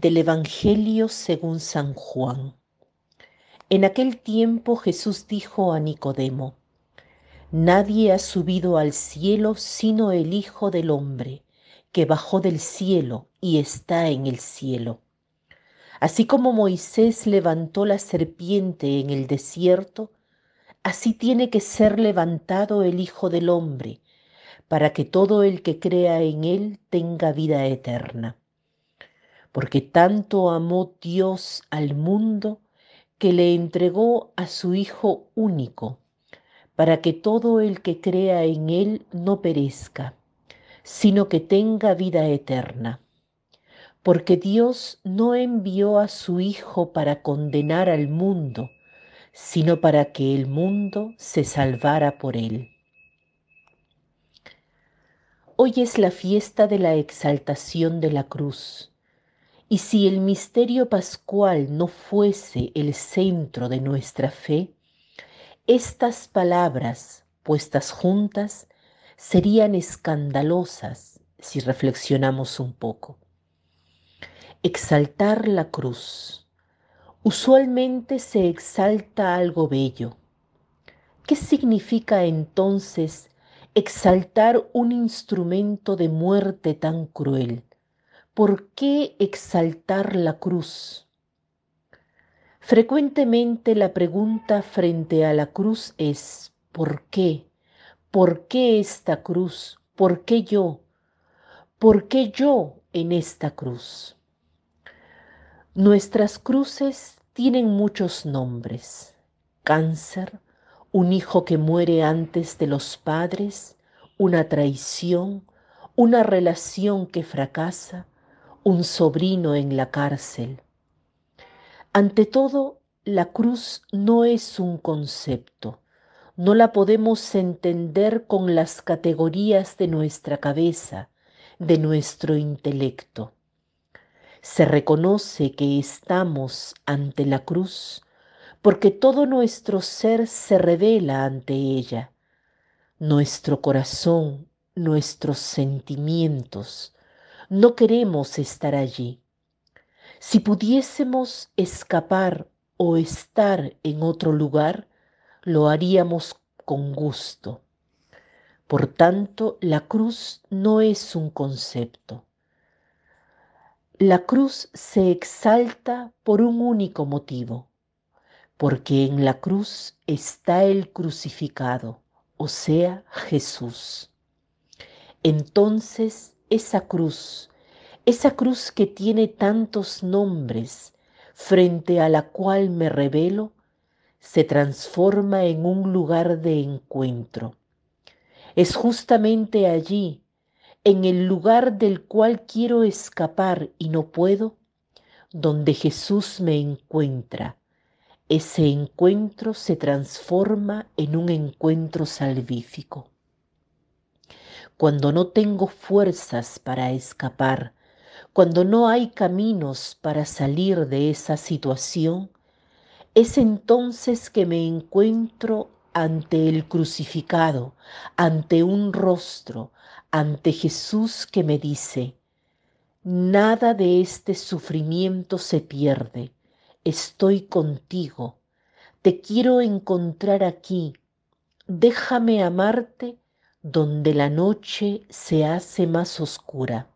Del Evangelio según San Juan. En aquel tiempo Jesús dijo a Nicodemo, Nadie ha subido al cielo sino el Hijo del Hombre, que bajó del cielo y está en el cielo. Así como Moisés levantó la serpiente en el desierto, así tiene que ser levantado el Hijo del Hombre, para que todo el que crea en él tenga vida eterna. Porque tanto amó Dios al mundo que le entregó a su Hijo único, para que todo el que crea en él no perezca, sino que tenga vida eterna. Porque Dios no envió a su Hijo para condenar al mundo, sino para que el mundo se salvara por él. Hoy es la fiesta de la exaltación de la cruz, y si el misterio pascual no fuese el centro de nuestra fe, estas palabras puestas juntas serían escandalosas si reflexionamos un poco. Exaltar la cruz. Usualmente se exalta algo bello. ¿Qué significa entonces exaltar un instrumento de muerte tan cruel? ¿Por qué exaltar la cruz? Frecuentemente la pregunta frente a la cruz es ¿por qué? ¿Por qué esta cruz? ¿Por qué yo? ¿Por qué yo en esta cruz? Nuestras cruces tienen muchos nombres. Cáncer, un hijo que muere antes de los padres, una traición, una relación que fracasa, un sobrino en la cárcel. Ante todo, la cruz no es un concepto, no la podemos entender con las categorías de nuestra cabeza, de nuestro intelecto. Se reconoce que estamos ante la cruz porque todo nuestro ser se revela ante ella, nuestro corazón, nuestros sentimientos. No queremos estar allí. Si pudiésemos escapar o estar en otro lugar, lo haríamos con gusto. Por tanto, la cruz no es un concepto. La cruz se exalta por un único motivo, porque en la cruz está el crucificado, o sea, Jesús. Entonces esa cruz, esa cruz que tiene tantos nombres, frente a la cual me revelo, se transforma en un lugar de encuentro. Es justamente allí, en el lugar del cual quiero escapar y no puedo, donde Jesús me encuentra ese encuentro se transforma en un encuentro salvífico. Cuando no tengo fuerzas para escapar, cuando no hay caminos para salir de esa situación, es entonces que me encuentro ante el crucificado, ante un rostro, ante Jesús que me dice, nada de este sufrimiento se pierde, estoy contigo, te quiero encontrar aquí, déjame amarte donde la noche se hace más oscura.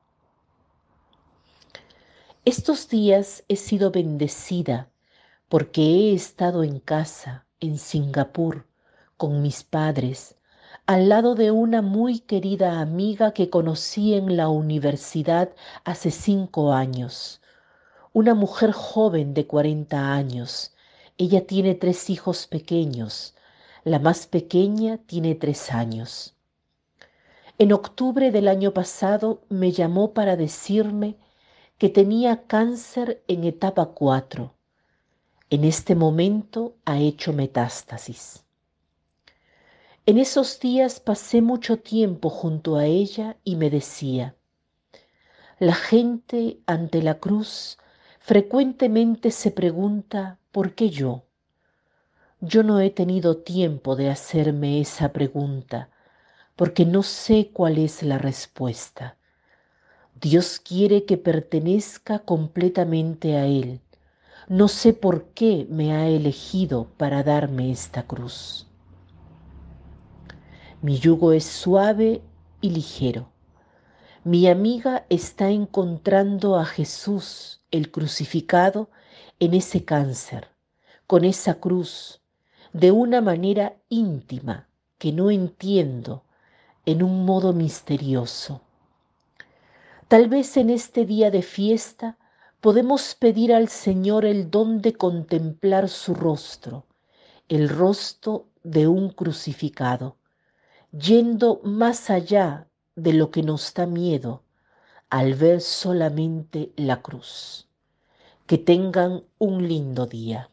Estos días he sido bendecida porque he estado en casa, en Singapur, con mis padres, al lado de una muy querida amiga que conocí en la universidad hace cinco años una mujer joven de 40 años. Ella tiene tres hijos pequeños. La más pequeña tiene tres años. En octubre del año pasado me llamó para decirme que tenía cáncer en etapa 4. En este momento ha hecho metástasis. En esos días pasé mucho tiempo junto a ella y me decía, la gente ante la cruz frecuentemente se pregunta ¿por qué yo? Yo no he tenido tiempo de hacerme esa pregunta porque no sé cuál es la respuesta. Dios quiere que pertenezca completamente a Él. No sé por qué me ha elegido para darme esta cruz. Mi yugo es suave y ligero. Mi amiga está encontrando a Jesús, el crucificado, en ese cáncer, con esa cruz, de una manera íntima que no entiendo, en un modo misterioso. Tal vez en este día de fiesta podemos pedir al Señor el don de contemplar su rostro, el rostro de un crucificado, yendo más allá de lo que nos da miedo al ver solamente la cruz. Que tengan un lindo día.